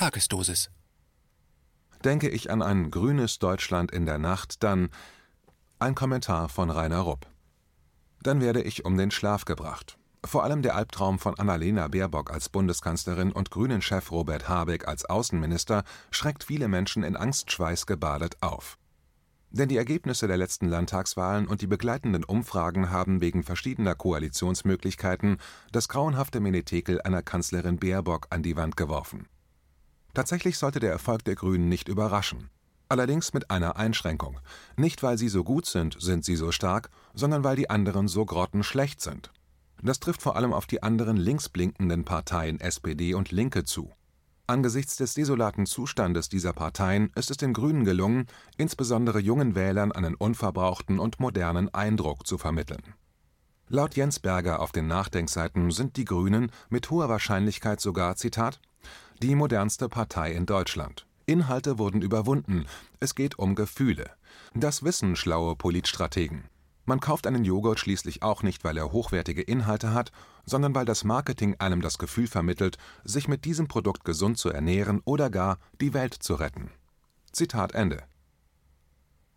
Tagesdosis. Denke ich an ein grünes Deutschland in der Nacht, dann ein Kommentar von Rainer Rupp. Dann werde ich um den Schlaf gebracht. Vor allem der Albtraum von Annalena Baerbock als Bundeskanzlerin und Grünen-Chef Robert Habeck als Außenminister schreckt viele Menschen in Angstschweiß gebadet auf. Denn die Ergebnisse der letzten Landtagswahlen und die begleitenden Umfragen haben wegen verschiedener Koalitionsmöglichkeiten das grauenhafte Menetekel einer Kanzlerin Baerbock an die Wand geworfen. Tatsächlich sollte der Erfolg der Grünen nicht überraschen. Allerdings mit einer Einschränkung. Nicht weil sie so gut sind, sind sie so stark, sondern weil die anderen so grottenschlecht sind. Das trifft vor allem auf die anderen linksblinkenden Parteien SPD und Linke zu. Angesichts des desolaten Zustandes dieser Parteien ist es den Grünen gelungen, insbesondere jungen Wählern einen unverbrauchten und modernen Eindruck zu vermitteln. Laut Jens Berger auf den Nachdenkseiten sind die Grünen mit hoher Wahrscheinlichkeit sogar, Zitat, die modernste Partei in Deutschland. Inhalte wurden überwunden, es geht um Gefühle. Das wissen schlaue Politstrategen. Man kauft einen Joghurt schließlich auch nicht, weil er hochwertige Inhalte hat, sondern weil das Marketing einem das Gefühl vermittelt, sich mit diesem Produkt gesund zu ernähren oder gar die Welt zu retten. Zitat Ende.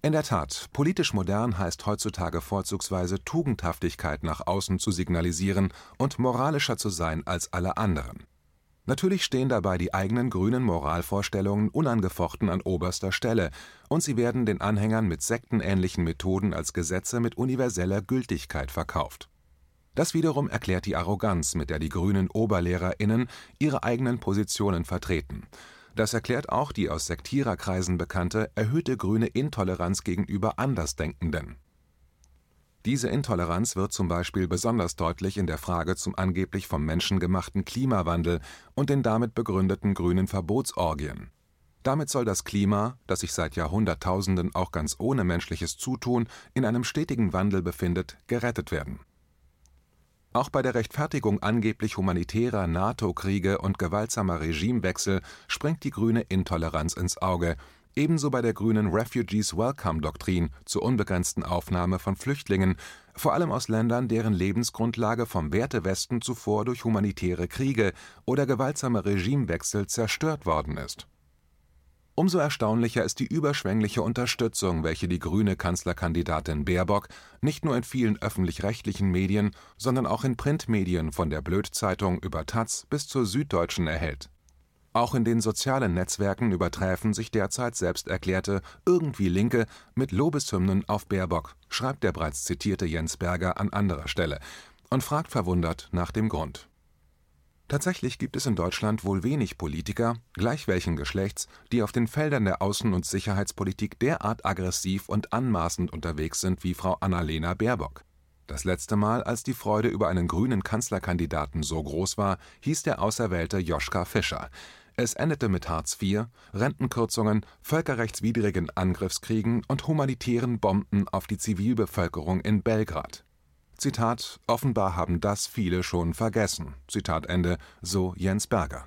In der Tat, politisch modern heißt heutzutage vorzugsweise Tugendhaftigkeit nach außen zu signalisieren und moralischer zu sein als alle anderen. Natürlich stehen dabei die eigenen grünen Moralvorstellungen unangefochten an oberster Stelle, und sie werden den Anhängern mit sektenähnlichen Methoden als Gesetze mit universeller Gültigkeit verkauft. Das wiederum erklärt die Arroganz, mit der die grünen OberlehrerInnen ihre eigenen Positionen vertreten. Das erklärt auch die aus Sektiererkreisen bekannte erhöhte grüne Intoleranz gegenüber Andersdenkenden diese Intoleranz wird zum Beispiel besonders deutlich in der Frage zum angeblich vom Menschen gemachten Klimawandel und den damit begründeten grünen Verbotsorgien. Damit soll das Klima, das sich seit Jahrhunderttausenden auch ganz ohne menschliches Zutun in einem stetigen Wandel befindet, gerettet werden. Auch bei der Rechtfertigung angeblich humanitärer NATO-Kriege und gewaltsamer Regimewechsel springt die grüne Intoleranz ins Auge Ebenso bei der grünen Refugees Welcome-Doktrin zur unbegrenzten Aufnahme von Flüchtlingen, vor allem aus Ländern, deren Lebensgrundlage vom Wertewesten zuvor durch humanitäre Kriege oder gewaltsame Regimewechsel zerstört worden ist. Umso erstaunlicher ist die überschwängliche Unterstützung, welche die grüne Kanzlerkandidatin Baerbock nicht nur in vielen öffentlich-rechtlichen Medien, sondern auch in Printmedien von der Blöd-Zeitung über taz bis zur Süddeutschen erhält auch in den sozialen Netzwerken überträfen sich derzeit selbsterklärte „ irgendwie Linke “mit Lobeshymnen auf Baerbock, schreibt der bereits zitierte Jens Berger an anderer Stelle und fragt verwundert nach dem Grund. Tatsächlich gibt es in Deutschland wohl wenig Politiker, gleich welchen Geschlechts, die auf den Feldern der Außen und Sicherheitspolitik derart aggressiv und anmaßend unterwegs sind wie Frau Annalena Baerbock. Das letzte Mal, als die Freude über einen grünen Kanzlerkandidaten so groß war, hieß der Auserwählte Joschka Fischer es endete mit Hartz IV, Rentenkürzungen, völkerrechtswidrigen Angriffskriegen und humanitären Bomben auf die Zivilbevölkerung in Belgrad. Zitat: Offenbar haben das viele schon vergessen. Zitat Ende, so Jens Berger.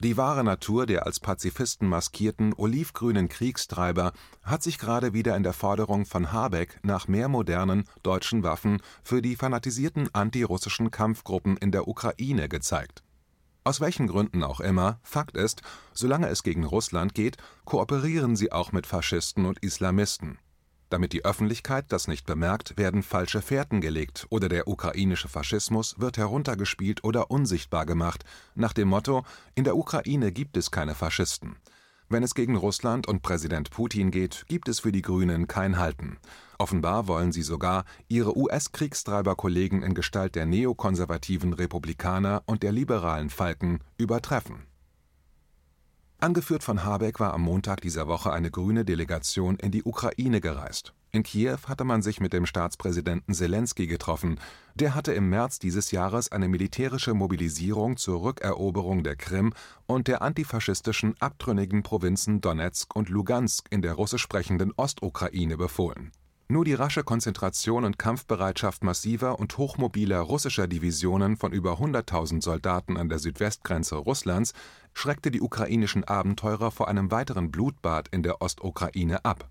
Die wahre Natur der als Pazifisten maskierten olivgrünen Kriegstreiber hat sich gerade wieder in der Forderung von Habeck nach mehr modernen deutschen Waffen für die fanatisierten antirussischen Kampfgruppen in der Ukraine gezeigt aus welchen Gründen auch immer, Fakt ist, solange es gegen Russland geht, kooperieren sie auch mit Faschisten und Islamisten. Damit die Öffentlichkeit das nicht bemerkt, werden falsche Fährten gelegt oder der ukrainische Faschismus wird heruntergespielt oder unsichtbar gemacht, nach dem Motto: In der Ukraine gibt es keine Faschisten. Wenn es gegen Russland und Präsident Putin geht, gibt es für die Grünen kein Halten. Offenbar wollen sie sogar ihre US-Kriegstreiberkollegen in Gestalt der neokonservativen Republikaner und der liberalen Falken übertreffen. Angeführt von Habeck war am Montag dieser Woche eine grüne Delegation in die Ukraine gereist. In Kiew hatte man sich mit dem Staatspräsidenten Zelensky getroffen. Der hatte im März dieses Jahres eine militärische Mobilisierung zur Rückeroberung der Krim und der antifaschistischen abtrünnigen Provinzen Donetsk und Lugansk in der russisch sprechenden Ostukraine befohlen nur die rasche Konzentration und Kampfbereitschaft massiver und hochmobiler russischer Divisionen von über 100.000 Soldaten an der Südwestgrenze Russlands schreckte die ukrainischen Abenteurer vor einem weiteren Blutbad in der Ostukraine ab.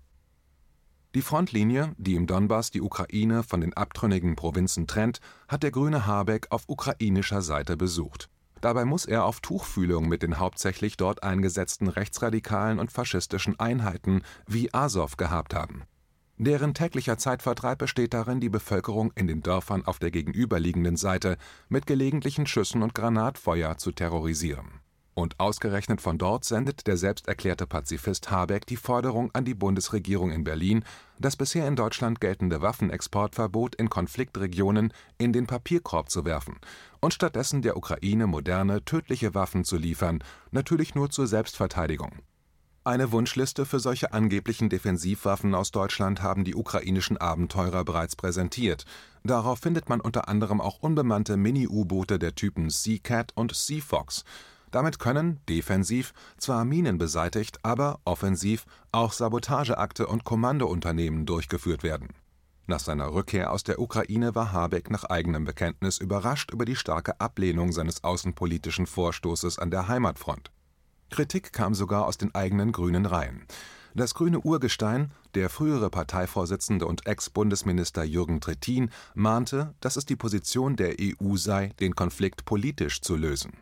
Die Frontlinie, die im Donbass die Ukraine von den abtrünnigen Provinzen trennt, hat der grüne Habeck auf ukrainischer Seite besucht Dabei muss er auf Tuchfühlung mit den hauptsächlich dort eingesetzten rechtsradikalen und faschistischen Einheiten wie Asow gehabt haben. Deren täglicher Zeitvertreib besteht darin, die Bevölkerung in den Dörfern auf der gegenüberliegenden Seite mit gelegentlichen Schüssen und Granatfeuer zu terrorisieren. Und ausgerechnet von dort sendet der selbsterklärte Pazifist Habeck die Forderung an die Bundesregierung in Berlin, das bisher in Deutschland geltende Waffenexportverbot in Konfliktregionen in den Papierkorb zu werfen und stattdessen der Ukraine moderne, tödliche Waffen zu liefern, natürlich nur zur Selbstverteidigung. Eine Wunschliste für solche angeblichen Defensivwaffen aus Deutschland haben die ukrainischen Abenteurer bereits präsentiert. Darauf findet man unter anderem auch unbemannte Mini-U-Boote der Typen Sea Cat und Sea Fox. Damit können defensiv zwar Minen beseitigt, aber offensiv auch Sabotageakte und Kommandounternehmen durchgeführt werden. Nach seiner Rückkehr aus der Ukraine war Habeck nach eigenem Bekenntnis überrascht über die starke Ablehnung seines außenpolitischen Vorstoßes an der Heimatfront. Kritik kam sogar aus den eigenen grünen Reihen. Das grüne Urgestein, der frühere Parteivorsitzende und Ex-Bundesminister Jürgen Trittin, mahnte, dass es die Position der EU sei, den Konflikt politisch zu lösen.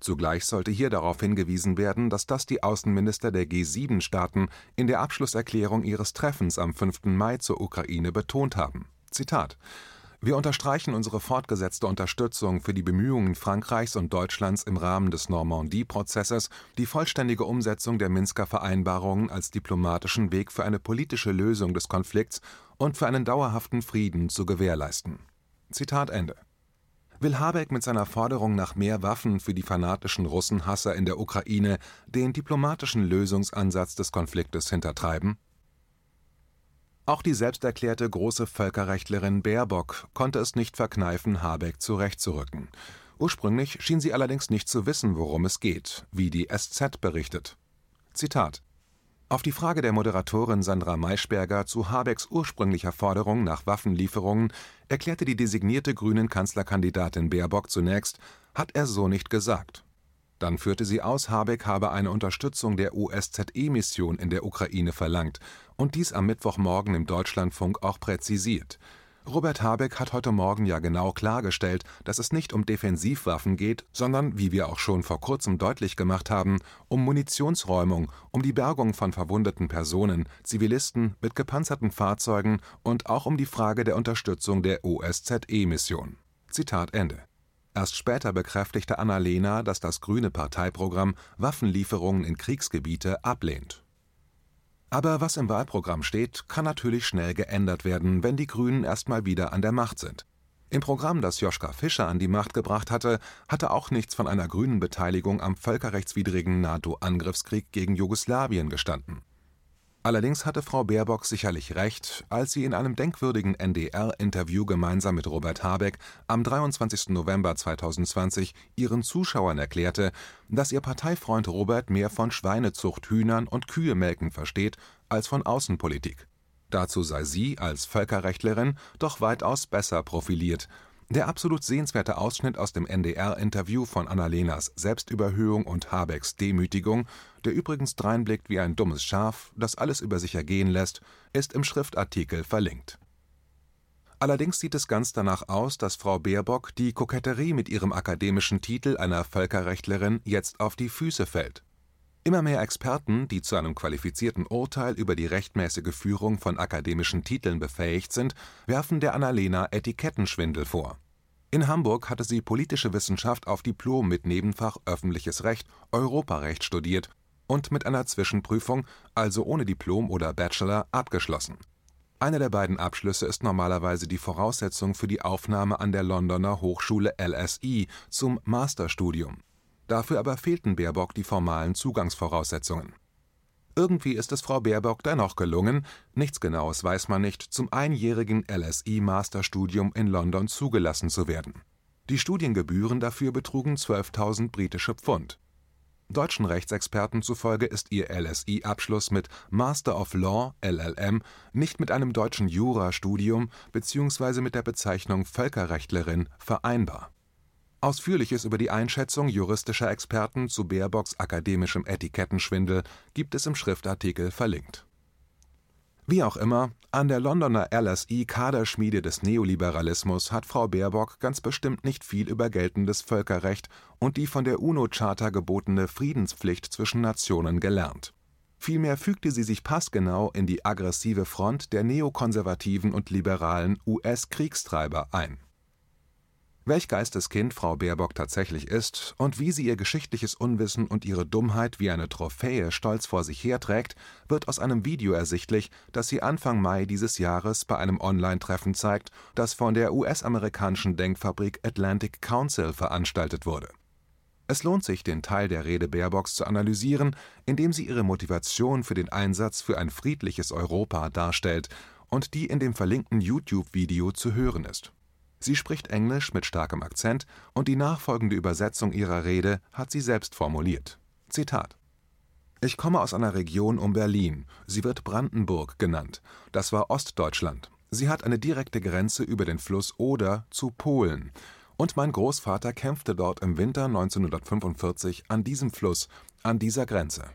Zugleich sollte hier darauf hingewiesen werden, dass das die Außenminister der G7-Staaten in der Abschlusserklärung ihres Treffens am 5. Mai zur Ukraine betont haben. Zitat wir unterstreichen unsere fortgesetzte Unterstützung für die Bemühungen Frankreichs und Deutschlands im Rahmen des Normandie-Prozesses, die vollständige Umsetzung der Minsker Vereinbarungen als diplomatischen Weg für eine politische Lösung des Konflikts und für einen dauerhaften Frieden zu gewährleisten. Zitat Ende. Will Habeck mit seiner Forderung nach mehr Waffen für die fanatischen Russenhasser in der Ukraine den diplomatischen Lösungsansatz des Konfliktes hintertreiben? Auch die selbsterklärte große Völkerrechtlerin Baerbock konnte es nicht verkneifen, Habeck zurechtzurücken. Ursprünglich schien sie allerdings nicht zu wissen, worum es geht, wie die SZ berichtet. Zitat auf die Frage der Moderatorin Sandra Maischberger zu Habecks ursprünglicher Forderung nach Waffenlieferungen erklärte die designierte grünen Kanzlerkandidatin Baerbock zunächst, hat er so nicht gesagt. Dann führte sie aus, Habeck habe eine Unterstützung der OSZE-Mission in der Ukraine verlangt und dies am Mittwochmorgen im Deutschlandfunk auch präzisiert. Robert Habeck hat heute Morgen ja genau klargestellt, dass es nicht um Defensivwaffen geht, sondern, wie wir auch schon vor kurzem deutlich gemacht haben, um Munitionsräumung, um die Bergung von verwundeten Personen, Zivilisten mit gepanzerten Fahrzeugen und auch um die Frage der Unterstützung der OSZE-Mission. Zitat Ende. Erst später bekräftigte Annalena, dass das grüne Parteiprogramm Waffenlieferungen in Kriegsgebiete ablehnt. Aber was im Wahlprogramm steht, kann natürlich schnell geändert werden, wenn die Grünen erstmal wieder an der Macht sind. Im Programm, das Joschka Fischer an die Macht gebracht hatte, hatte auch nichts von einer grünen Beteiligung am völkerrechtswidrigen NATO-Angriffskrieg gegen Jugoslawien gestanden. Allerdings hatte Frau Baerbock sicherlich recht, als sie in einem denkwürdigen NDR-Interview gemeinsam mit Robert Habeck am 23. November 2020 ihren Zuschauern erklärte, dass ihr Parteifreund Robert mehr von Schweinezucht, Hühnern und Kühemelken versteht als von Außenpolitik. Dazu sei sie als Völkerrechtlerin doch weitaus besser profiliert der absolut sehenswerte Ausschnitt aus dem NDR-Interview von Annalenas Selbstüberhöhung und Habecks Demütigung, der übrigens dreinblickt wie ein dummes Schaf, das alles über sich ergehen lässt, ist im Schriftartikel verlinkt. Allerdings sieht es ganz danach aus, dass Frau Baerbock die Koketterie mit ihrem akademischen Titel einer Völkerrechtlerin jetzt auf die Füße fällt. Immer mehr Experten, die zu einem qualifizierten Urteil über die rechtmäßige Führung von akademischen Titeln befähigt sind, werfen der Annalena Etikettenschwindel vor. In Hamburg hatte sie Politische Wissenschaft auf Diplom mit Nebenfach Öffentliches Recht, Europarecht studiert und mit einer Zwischenprüfung, also ohne Diplom oder Bachelor, abgeschlossen. Einer der beiden Abschlüsse ist normalerweise die Voraussetzung für die Aufnahme an der Londoner Hochschule LSE zum Masterstudium Dafür aber fehlten Baerbock die formalen Zugangsvoraussetzungen. Irgendwie ist es Frau Baerbock dennoch gelungen, nichts Genaues weiß man nicht, zum einjährigen LSI-Masterstudium in London zugelassen zu werden. Die Studiengebühren dafür betrugen 12.000 britische Pfund. Deutschen Rechtsexperten zufolge ist ihr LSI-Abschluss mit Master of Law (LLM) nicht mit einem deutschen Jurastudium bzw. mit der Bezeichnung Völkerrechtlerin vereinbar Ausführliches über die Einschätzung juristischer Experten zu Baerbocks akademischem Etikettenschwindel gibt es im Schriftartikel verlinkt. Wie auch immer, an der Londoner LSI Kaderschmiede des Neoliberalismus hat Frau Baerbock ganz bestimmt nicht viel über geltendes Völkerrecht und die von der UNO-Charta gebotene Friedenspflicht zwischen Nationen gelernt. Vielmehr fügte sie sich passgenau in die aggressive Front der neokonservativen und liberalen US-Kriegstreiber ein welch Geisteskind Frau Baerbock tatsächlich ist und wie sie ihr geschichtliches Unwissen und ihre Dummheit wie eine Trophäe stolz vor sich herträgt, wird aus einem Video ersichtlich, das sie Anfang Mai dieses Jahres bei einem Online-Treffen zeigt, das von der US-amerikanischen Denkfabrik Atlantic Council veranstaltet wurde. Es lohnt sich, den Teil der Rede Baerbocks zu analysieren, indem sie ihre Motivation für den Einsatz für ein friedliches Europa darstellt und die in dem verlinkten YouTube-Video zu hören ist Sie spricht Englisch mit starkem Akzent und die nachfolgende Übersetzung ihrer Rede hat sie selbst formuliert. Zitat ich komme aus einer Region um Berlin. Sie wird Brandenburg genannt. Das war Ostdeutschland. Sie hat eine direkte Grenze über den Fluss Oder zu Polen. Und mein Großvater kämpfte dort im Winter 1945 an diesem Fluss, an dieser Grenze.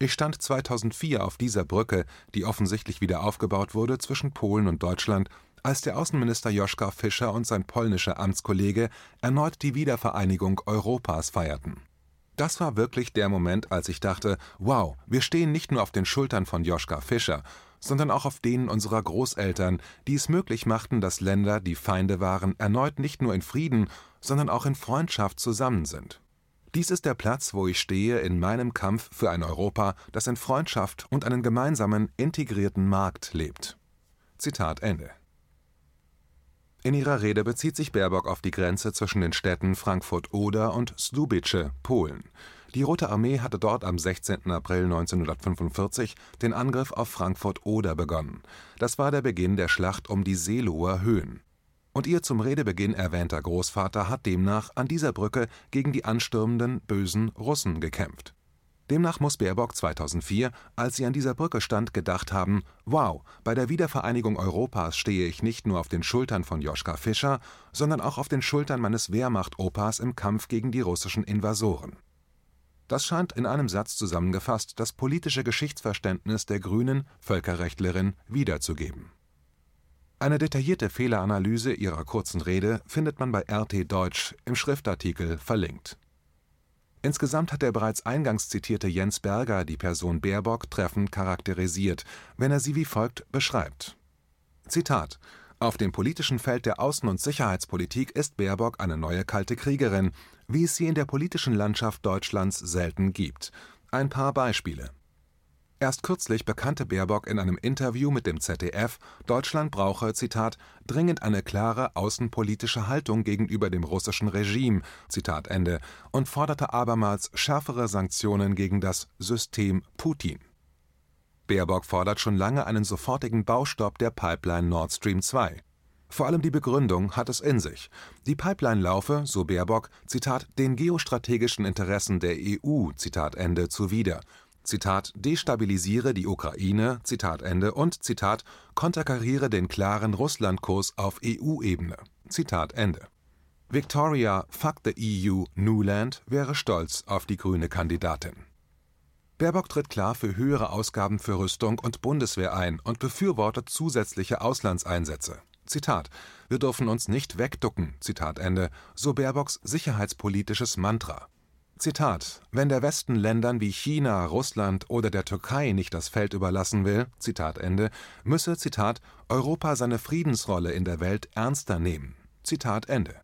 Ich stand 2004 auf dieser Brücke, die offensichtlich wieder aufgebaut wurde zwischen Polen und Deutschland als der Außenminister Joschka Fischer und sein polnischer Amtskollege erneut die Wiedervereinigung Europas feierten. Das war wirklich der Moment, als ich dachte, wow, wir stehen nicht nur auf den Schultern von Joschka Fischer, sondern auch auf denen unserer Großeltern, die es möglich machten, dass Länder, die Feinde waren, erneut nicht nur in Frieden, sondern auch in Freundschaft zusammen sind. Dies ist der Platz, wo ich stehe in meinem Kampf für ein Europa, das in Freundschaft und einen gemeinsamen, integrierten Markt lebt. Zitat Ende. In ihrer Rede bezieht sich Baerbock auf die Grenze zwischen den Städten Frankfurt-Oder und Słubice, Polen. Die Rote Armee hatte dort am 16. April 1945 den Angriff auf Frankfurt-Oder begonnen. Das war der Beginn der Schlacht um die Seelower Höhen. Und ihr zum Redebeginn erwähnter Großvater hat demnach an dieser Brücke gegen die anstürmenden, bösen Russen gekämpft Demnach muss Baerbock 2004, als sie an dieser Brücke stand, gedacht haben: Wow, bei der Wiedervereinigung Europas stehe ich nicht nur auf den Schultern von Joschka Fischer, sondern auch auf den Schultern meines Wehrmacht-Opas im Kampf gegen die russischen Invasoren. Das scheint in einem Satz zusammengefasst das politische Geschichtsverständnis der grünen Völkerrechtlerin wiederzugeben. Eine detaillierte Fehleranalyse ihrer kurzen Rede findet man bei RT Deutsch im Schriftartikel verlinkt Insgesamt hat der bereits eingangs zitierte Jens Berger die Person Baerbock treffend charakterisiert, wenn er sie wie folgt beschreibt: Zitat auf dem politischen Feld der Außen und Sicherheitspolitik ist Baerbock eine neue kalte Kriegerin, wie es sie in der politischen Landschaft Deutschlands selten gibt. Ein paar Beispiele Erst kürzlich bekannte Baerbock in einem Interview mit dem ZDF, Deutschland brauche Zitat „ dringend eine klare außenpolitische Haltung gegenüber dem russischen Regime Zitat Ende, und forderte abermals schärfere Sanktionen gegen das „ System Putin “. Baerbock fordert schon lange einen sofortigen Baustopp der Pipeline Nord Stream 2. Vor allem die Begründung hat es in sich. Die Pipeline laufe, so Baerbock, Zitat, den geostrategischen Interessen der EU Zitat Ende zuwider Zitat, destabilisiere die Ukraine Zitat Ende und Zitat, konterkariere den klaren Russlandkurs auf EU-Ebene. Zitat Ende. Victoria Fuck the EU Newland wäre stolz auf die grüne Kandidatin. Baerbock tritt klar für höhere Ausgaben für Rüstung und Bundeswehr ein und befürwortet zusätzliche Auslandseinsätze. Zitat: Wir dürfen uns nicht wegducken, Zitat Ende, so Baerbocks sicherheitspolitisches Mantra. Zitat: Wenn der Westen Ländern wie China, Russland oder der Türkei nicht das Feld überlassen will, Zitat Ende, müsse Zitat Europa seine Friedensrolle in der Welt ernster nehmen. Zitat Ende.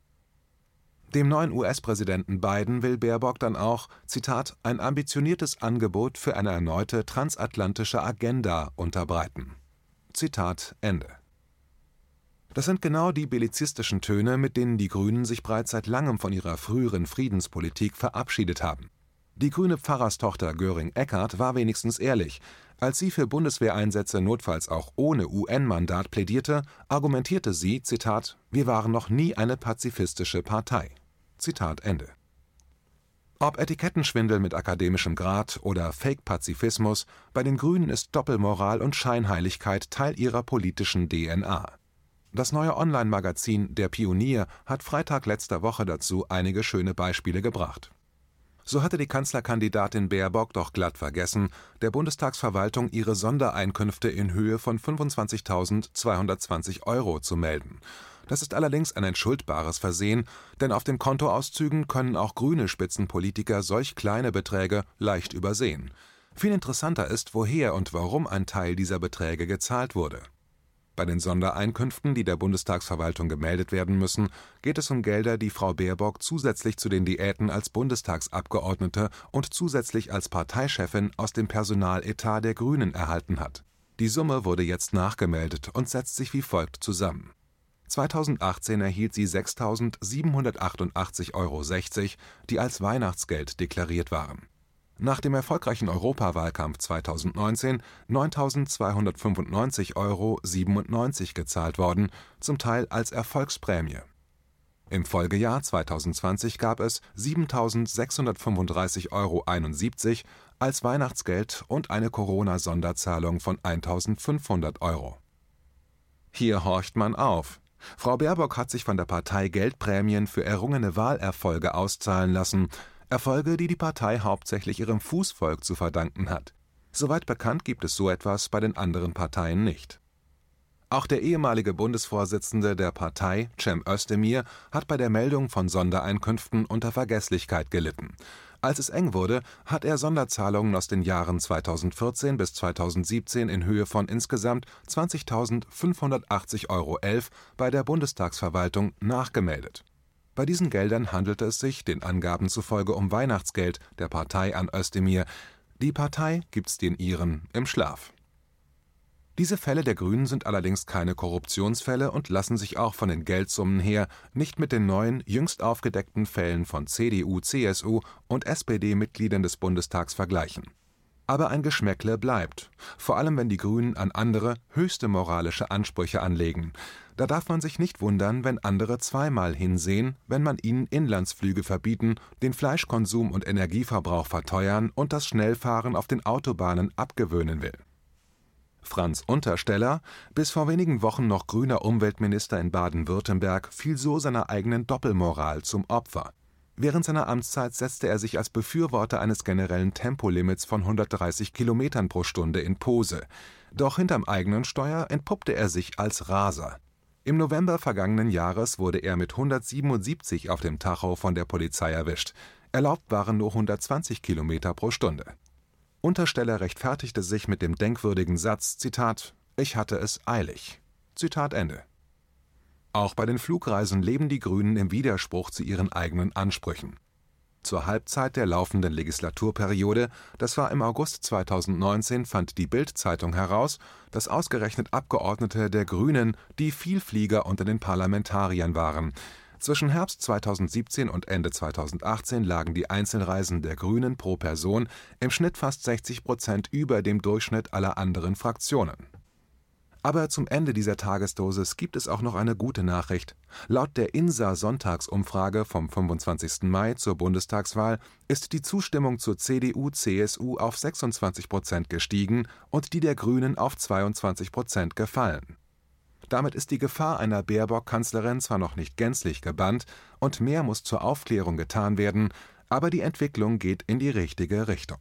Dem neuen US-Präsidenten Biden will Baerbock dann auch Zitat ein ambitioniertes Angebot für eine erneute transatlantische Agenda unterbreiten. Zitat Ende das sind genau die bellizistischen Töne, mit denen die Grünen sich bereits seit langem von ihrer früheren Friedenspolitik verabschiedet haben. Die grüne Pfarrerstochter Göring-Eckardt war wenigstens ehrlich. Als sie für Bundeswehreinsätze notfalls auch ohne UN-Mandat plädierte, argumentierte sie: Zitat, Wir waren noch nie eine pazifistische Partei. Zitat Ende. Ob Etikettenschwindel mit akademischem Grad oder Fake-Pazifismus, bei den Grünen ist Doppelmoral und Scheinheiligkeit Teil ihrer politischen DNA. Das neue Online-Magazin Der Pionier hat Freitag letzter Woche dazu einige schöne Beispiele gebracht. So hatte die Kanzlerkandidatin Baerbock doch glatt vergessen, der Bundestagsverwaltung ihre Sondereinkünfte in Höhe von 25.220 Euro zu melden. Das ist allerdings ein entschuldbares Versehen, denn auf den Kontoauszügen können auch grüne Spitzenpolitiker solch kleine Beträge leicht übersehen. Viel interessanter ist, woher und warum ein Teil dieser Beträge gezahlt wurde bei den Sondereinkünften, die der Bundestagsverwaltung gemeldet werden müssen, geht es um Gelder, die Frau Baerbock zusätzlich zu den Diäten als Bundestagsabgeordnete und zusätzlich als Parteichefin aus dem Personaletat der Grünen erhalten hat. Die Summe wurde jetzt nachgemeldet und setzt sich wie folgt zusammen: 2018 erhielt sie 6.788,60 Euro, die als Weihnachtsgeld deklariert waren nach dem erfolgreichen Europawahlkampf 2019 9.295,97 Euro gezahlt worden, zum Teil als Erfolgsprämie. Im Folgejahr 2020 gab es 7.635,71 Euro als Weihnachtsgeld und eine Corona-Sonderzahlung von 1.500 Euro. Hier horcht man auf. Frau Baerbock hat sich von der Partei Geldprämien für errungene Wahlerfolge auszahlen lassen Erfolge, die die Partei hauptsächlich ihrem Fußvolk zu verdanken hat. Soweit bekannt gibt es so etwas bei den anderen Parteien nicht. Auch der ehemalige Bundesvorsitzende der Partei, Cem Özdemir, hat bei der Meldung von Sondereinkünften unter Vergesslichkeit gelitten. Als es eng wurde, hat er Sonderzahlungen aus den Jahren 2014 bis 2017 in Höhe von insgesamt 20.580,11 Euro bei der Bundestagsverwaltung nachgemeldet bei diesen Geldern handelte es sich den Angaben zufolge um Weihnachtsgeld der Partei an Özdemir, die Partei gibt's den ihren im Schlaf. Diese Fälle der Grünen sind allerdings keine Korruptionsfälle und lassen sich auch von den Geldsummen her nicht mit den neuen, jüngst aufgedeckten Fällen von CDU, CSU und SPD-Mitgliedern des Bundestags vergleichen. Aber ein Geschmäckle bleibt, vor allem wenn die Grünen an andere höchste moralische Ansprüche anlegen. Da darf man sich nicht wundern, wenn andere zweimal hinsehen, wenn man ihnen Inlandsflüge verbieten, den Fleischkonsum und Energieverbrauch verteuern und das Schnellfahren auf den Autobahnen abgewöhnen will. Franz Untersteller, bis vor wenigen Wochen noch grüner Umweltminister in Baden-Württemberg, fiel so seiner eigenen Doppelmoral zum Opfer. Während seiner Amtszeit setzte er sich als Befürworter eines generellen Tempolimits von 130 Kilometern pro Stunde in Pose. Doch hinterm eigenen Steuer entpuppte er sich als Raser. Im November vergangenen Jahres wurde er mit 177 auf dem Tacho von der Polizei erwischt. Erlaubt waren nur 120 Kilometer pro Stunde. Untersteller rechtfertigte sich mit dem denkwürdigen Satz: Zitat, Ich hatte es eilig. Zitat Ende. Auch bei den Flugreisen leben die Grünen im Widerspruch zu ihren eigenen Ansprüchen zur Halbzeit der laufenden Legislaturperiode, das war im August 2019, fand die Bild-Zeitung heraus, dass ausgerechnet Abgeordnete der Grünen die Vielflieger unter den Parlamentariern waren. Zwischen Herbst 2017 und Ende 2018 lagen die Einzelreisen der Grünen pro Person im Schnitt fast 60 Prozent über dem Durchschnitt aller anderen Fraktionen aber zum Ende dieser Tagesdosis gibt es auch noch eine gute Nachricht. Laut der INSA-Sonntagsumfrage vom 25. Mai zur Bundestagswahl ist die Zustimmung zur CDU/CSU auf 26 Prozent gestiegen und die der Grünen auf 22 Prozent gefallen. Damit ist die Gefahr einer Baerbock-Kanzlerin zwar noch nicht gänzlich gebannt und mehr muss zur Aufklärung getan werden, aber die Entwicklung geht in die richtige Richtung